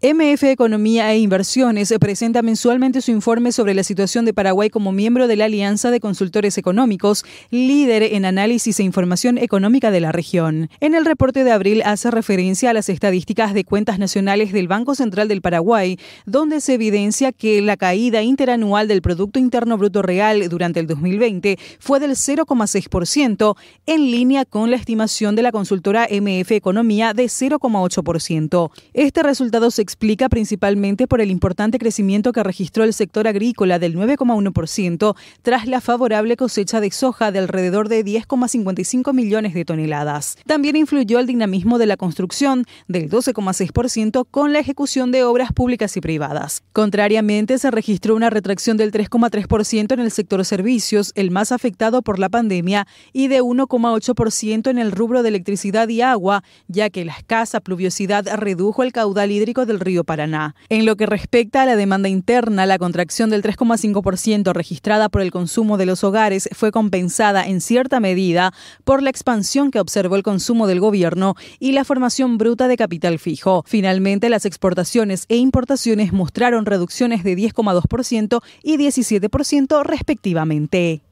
MF Economía e Inversiones presenta mensualmente su informe sobre la situación de Paraguay como miembro de la Alianza de Consultores Económicos, líder en análisis e información económica de la región. En el reporte de abril hace referencia a las estadísticas de cuentas nacionales del Banco Central del Paraguay, donde se evidencia que la caída interanual del Producto Interno Bruto Real durante el 2020 fue del 0,6%, en línea con la estimación de la consultora MF Economía de 0,8%. Este resultado se explica principalmente por el importante crecimiento que registró el sector agrícola del 9,1% tras la favorable cosecha de soja de alrededor de 10,55 millones de toneladas. También influyó el dinamismo de la construcción del 12,6% con la ejecución de obras públicas y privadas. Contrariamente, se registró una retracción del 3,3% en el sector servicios, el más afectado por la pandemia, y de 1,8% en el rubro de electricidad y agua, ya que la escasa pluviosidad redujo el caudal hídrico del río Paraná. En lo que respecta a la demanda interna, la contracción del 3,5% registrada por el consumo de los hogares fue compensada en cierta medida por la expansión que observó el consumo del gobierno y la formación bruta de capital fijo. Finalmente, las exportaciones e importaciones mostraron reducciones de 10,2% y 17% respectivamente.